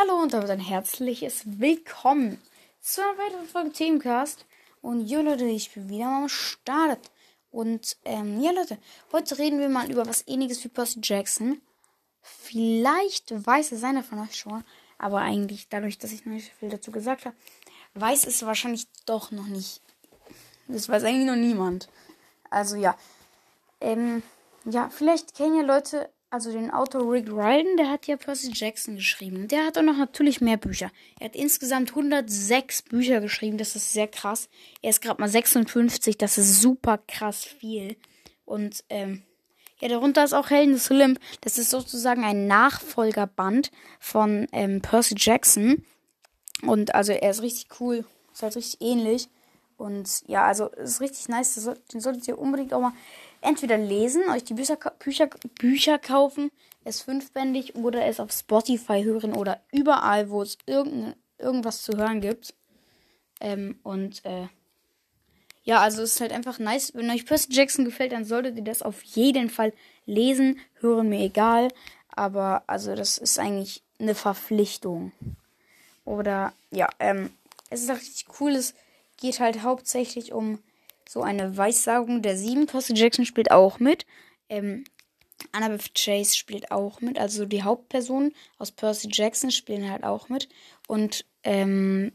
Hallo und damit ein herzliches Willkommen zu einer weiteren Folge Themencast. Und ja Leute, ich bin wieder mal am Start. Und ähm, ja Leute, heute reden wir mal über was ähnliches wie Percy Jackson. Vielleicht weiß es einer von euch schon, aber eigentlich dadurch, dass ich noch nicht viel dazu gesagt habe, weiß es wahrscheinlich doch noch nicht. Das weiß eigentlich noch niemand. Also ja. Ähm, ja, vielleicht kennen ja Leute also den Autor Rick Riordan, der hat ja Percy Jackson geschrieben. Der hat auch noch natürlich mehr Bücher. Er hat insgesamt 106 Bücher geschrieben, das ist sehr krass. Er ist gerade mal 56, das ist super krass viel. Und ähm, ja, darunter ist auch Helden des Olymp. Das ist sozusagen ein Nachfolgerband von ähm, Percy Jackson. Und also er ist richtig cool, ist halt richtig ähnlich. Und ja, also ist richtig nice. Den solltet ihr unbedingt auch mal entweder lesen, euch die Bücher, Bücher, Bücher kaufen, es fünfbändig oder es auf Spotify hören oder überall, wo es irgend, irgendwas zu hören gibt. Ähm, und äh, ja, also es ist halt einfach nice. Wenn euch Percy Jackson gefällt, dann solltet ihr das auf jeden Fall lesen, hören, mir egal. Aber also das ist eigentlich eine Verpflichtung. Oder ja, ähm, es ist auch richtig cool. Geht halt hauptsächlich um so eine Weissagung der Sieben. Percy Jackson spielt auch mit. Ähm, Annabeth Chase spielt auch mit. Also die Hauptpersonen aus Percy Jackson spielen halt auch mit. Und ähm,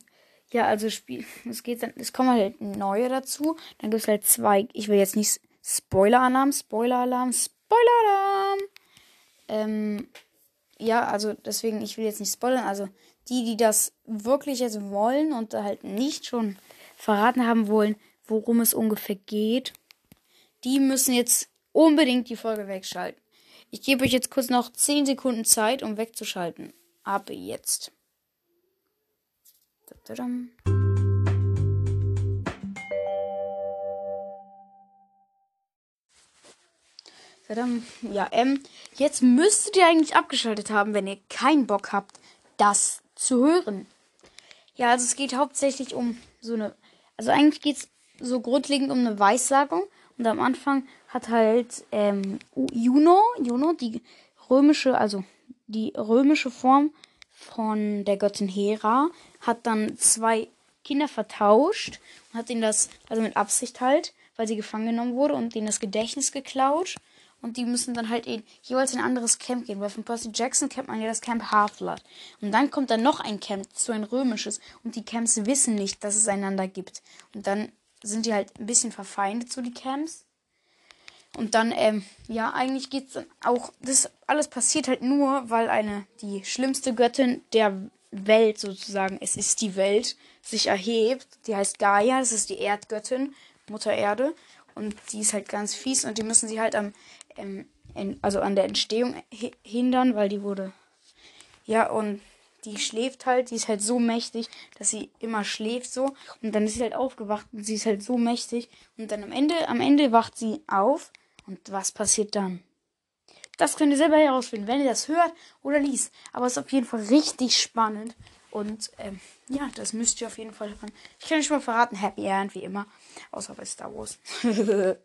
ja, also es geht dann, es kommen halt neue dazu. Dann gibt es halt zwei, ich will jetzt nicht Spoiler-Alarm, Spoiler-Alarm, Spoiler-Alarm. Ähm, ja, also deswegen, ich will jetzt nicht spoilern. Also die, die das wirklich jetzt wollen und halt nicht schon verraten haben wollen, worum es ungefähr geht, die müssen jetzt unbedingt die Folge wegschalten. Ich gebe euch jetzt kurz noch 10 Sekunden Zeit, um wegzuschalten. Ab jetzt. Ja, ähm, jetzt müsstet ihr eigentlich abgeschaltet haben, wenn ihr keinen Bock habt, das zu hören. Ja, also es geht hauptsächlich um so eine. Also eigentlich geht es so grundlegend um eine Weissagung. Und am Anfang hat halt ähm, Juno, Juno, die römische, also die römische Form von der Göttin Hera, hat dann zwei Kinder vertauscht und hat ihnen das, also mit Absicht halt, weil sie gefangen genommen wurde und ihnen das Gedächtnis geklaut. Und die müssen dann halt in, jeweils in ein anderes Camp gehen, weil von Percy Jackson kennt man ja das Camp Half-Blood. Und dann kommt dann noch ein Camp, so ein römisches. Und die Camps wissen nicht, dass es einander gibt. Und dann sind die halt ein bisschen verfeindet, so die Camps. Und dann, ähm, ja, eigentlich geht's dann auch, das alles passiert halt nur, weil eine, die schlimmste Göttin der Welt sozusagen, es ist die Welt, sich erhebt. Die heißt Gaia, das ist die Erdgöttin, Mutter Erde. Und die ist halt ganz fies und die müssen sie halt am, ähm, in, also an der Entstehung hindern, weil die wurde, ja, und die schläft halt, die ist halt so mächtig, dass sie immer schläft so. Und dann ist sie halt aufgewacht und sie ist halt so mächtig. Und dann am Ende, am Ende wacht sie auf. Und was passiert dann? Das könnt ihr selber herausfinden, wenn ihr das hört oder liest. Aber es ist auf jeden Fall richtig spannend. Und ähm, ja, das müsst ihr auf jeden Fall hören. Ich kann euch mal verraten, Happy End wie immer. Außer bei Star Wars.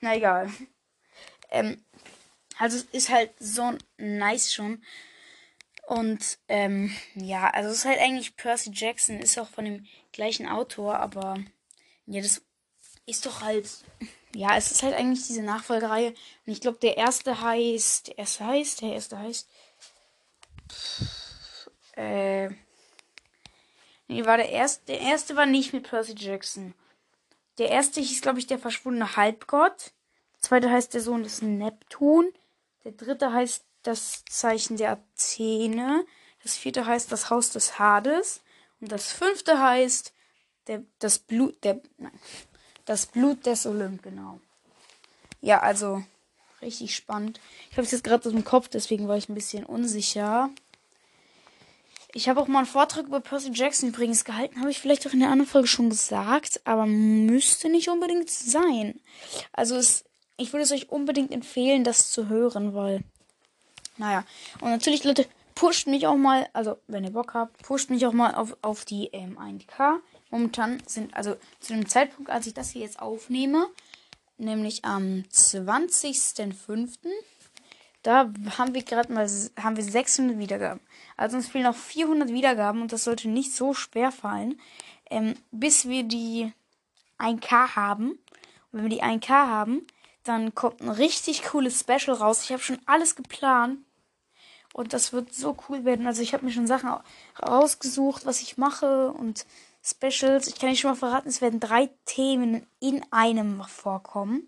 Na egal. Ähm, also es ist halt so nice schon. Und ähm, ja, also es ist halt eigentlich Percy Jackson, ist auch von dem gleichen Autor, aber ja, das ist doch halt. Ja, es ist halt eigentlich diese Nachfolgereihe. Und ich glaube, der erste heißt. Der erste heißt. Der erste heißt. Äh. Nee, war der erste. Der erste war nicht mit Percy Jackson. Der erste hieß, glaube ich, der verschwundene Halbgott. Der zweite heißt der Sohn des Neptun. Der dritte heißt das Zeichen der Athene. Das vierte heißt das Haus des Hades. Und das fünfte heißt der, das Blut, der, nein, das Blut des Olymp, genau. Ja, also richtig spannend. Ich habe es jetzt gerade aus dem Kopf, deswegen war ich ein bisschen unsicher. Ich habe auch mal einen Vortrag über Percy Jackson übrigens gehalten, habe ich vielleicht auch in der anderen Folge schon gesagt, aber müsste nicht unbedingt sein. Also es, ich würde es euch unbedingt empfehlen, das zu hören, weil naja. Und natürlich, Leute, pusht mich auch mal, also wenn ihr Bock habt, pusht mich auch mal auf, auf die ähm, 1K. Momentan sind, also zu dem Zeitpunkt, als ich das hier jetzt aufnehme, nämlich am 20.05., Da haben wir gerade mal haben wir 600 Wiedergaben. Also uns fehlen noch 400 Wiedergaben und das sollte nicht so schwer fallen, ähm, bis wir die 1K haben. Und wenn wir die 1K haben, dann kommt ein richtig cooles Special raus. Ich habe schon alles geplant. Und das wird so cool werden. Also ich habe mir schon Sachen rausgesucht, was ich mache und Specials. Ich kann nicht schon mal verraten, es werden drei Themen in einem vorkommen.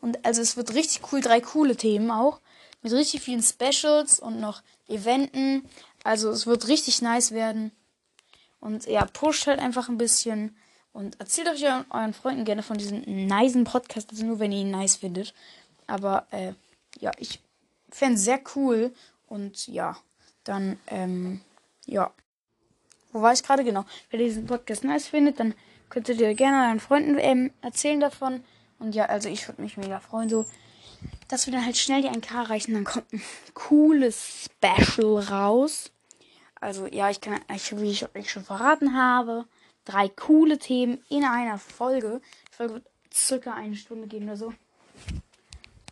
Und also es wird richtig cool, drei coole Themen auch. Mit richtig vielen Specials und noch Eventen. Also es wird richtig nice werden. Und ja, pusht halt einfach ein bisschen. Und erzählt euch euren Freunden gerne von diesem niceen Podcast. Also nur, wenn ihr ihn nice findet. Aber äh, ja, ich fände es sehr cool. Und ja, dann, ähm, ja. Wo war ich gerade? Genau. Wenn ihr diesen Podcast nice findet, dann könntet ihr gerne euren Freunden ähm, erzählen davon. Und ja, also ich würde mich mega freuen, so, dass wir dann halt schnell die 1K erreichen. Dann kommt ein cooles Special raus. Also ja, ich kann, ich, wie ich euch schon verraten habe, drei coole Themen in einer Folge. Die Folge wird circa eine Stunde gehen oder so.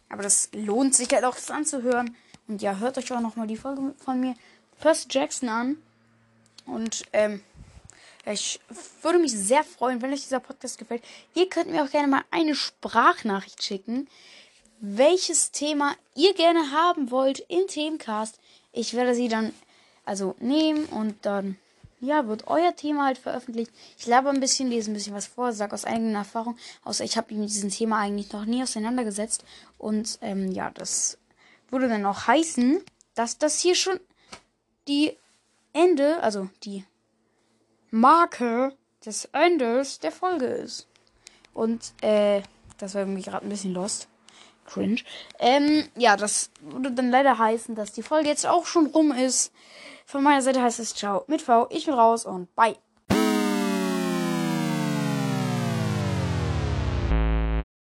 Aber das lohnt sich halt auch, das anzuhören. Und ja, hört euch auch nochmal die Folge von mir, Percy Jackson, an. Und ähm, ich würde mich sehr freuen, wenn euch dieser Podcast gefällt. Ihr könnt mir auch gerne mal eine Sprachnachricht schicken, welches Thema ihr gerne haben wollt im Themencast. Ich werde sie dann also nehmen und dann ja, wird euer Thema halt veröffentlicht. Ich laber ein bisschen, lese ein bisschen was vor, sag aus eigener Erfahrung, außer ich habe mich mit diesem Thema eigentlich noch nie auseinandergesetzt. Und ähm, ja, das würde dann auch heißen, dass das hier schon die Ende, also die Marke des Endes der Folge ist. Und, äh, das war irgendwie gerade ein bisschen lost. Cringe. Ähm, ja, das würde dann leider heißen, dass die Folge jetzt auch schon rum ist. Von meiner Seite heißt es Ciao mit V. Ich bin raus und bye.